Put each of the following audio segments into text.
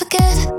Forget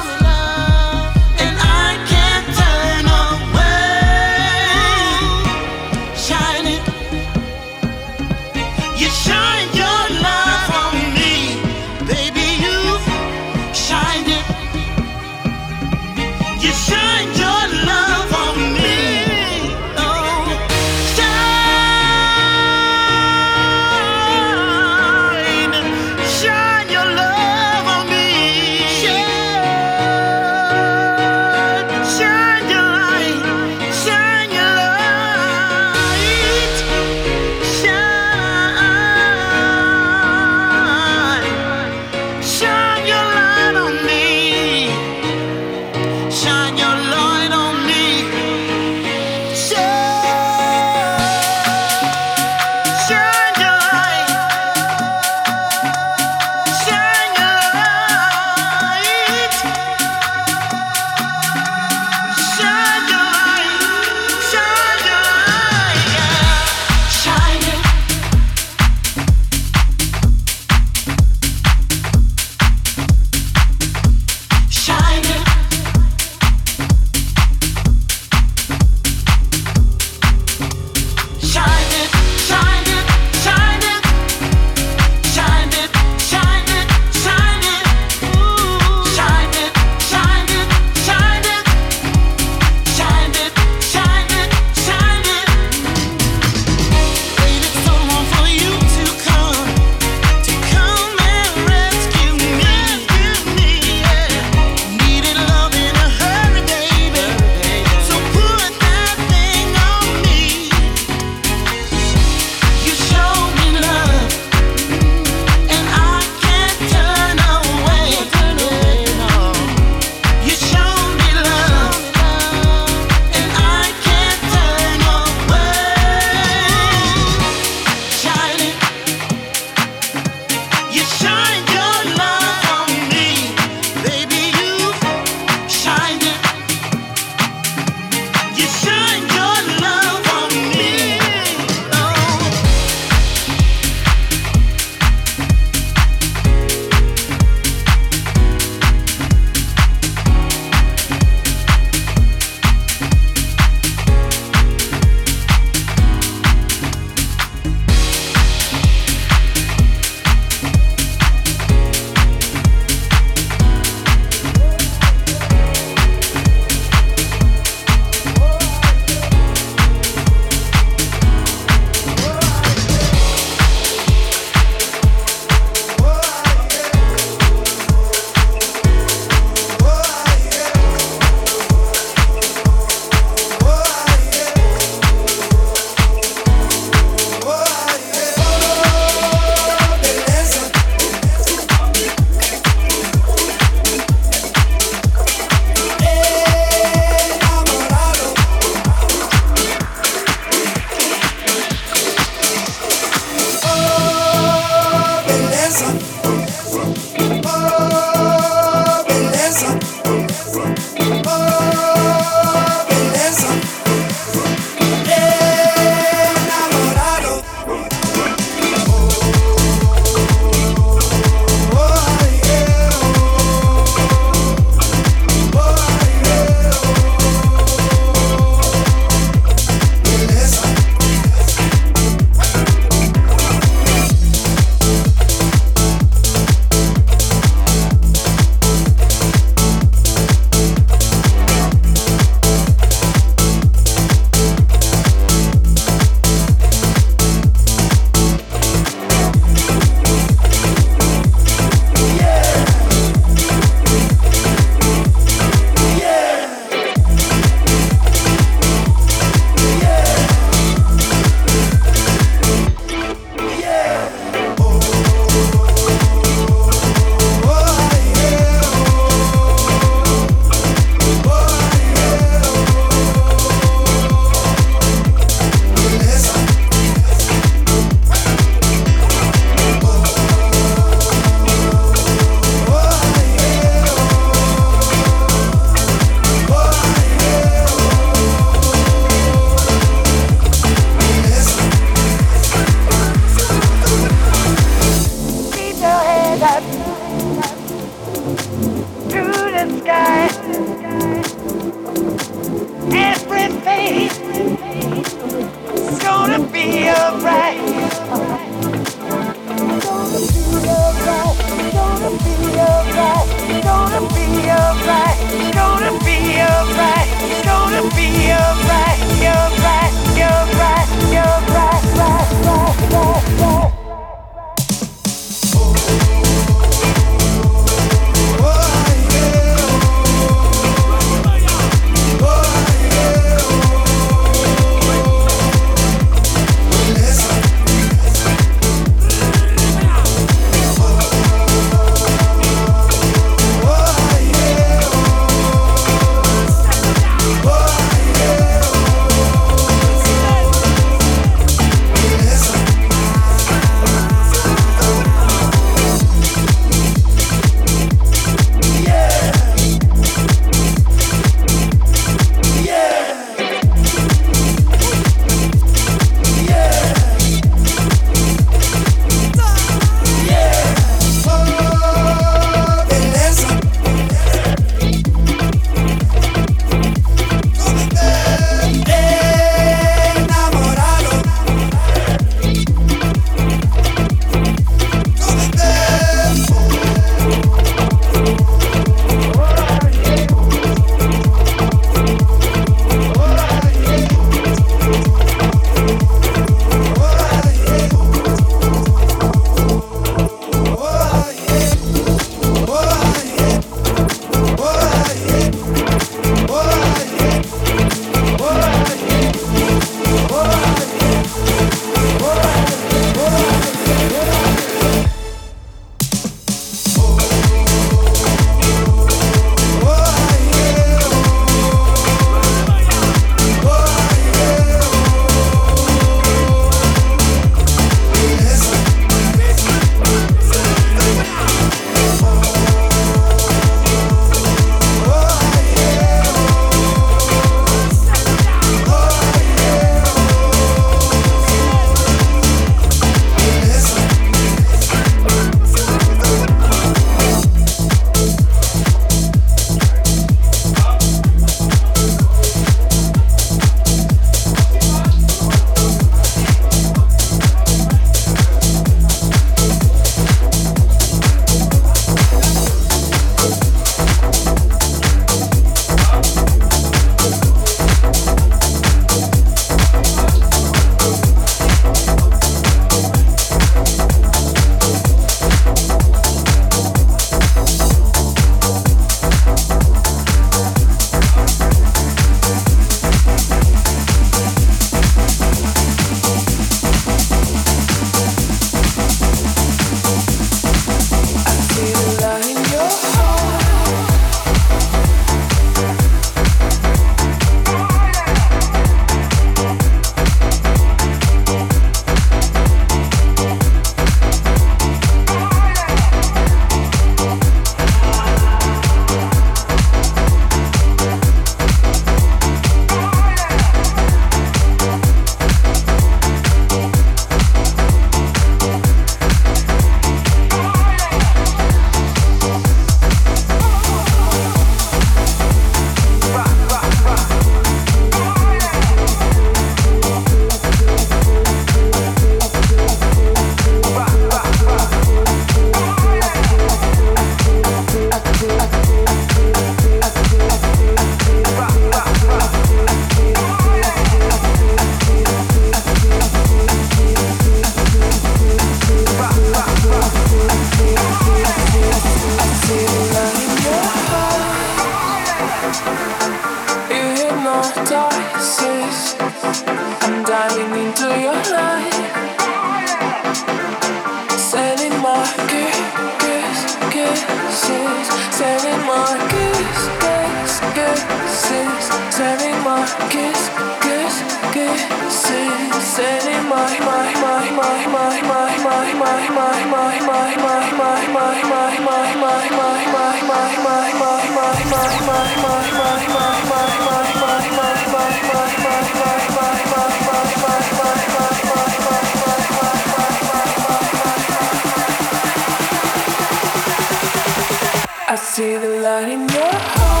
see the light in your heart.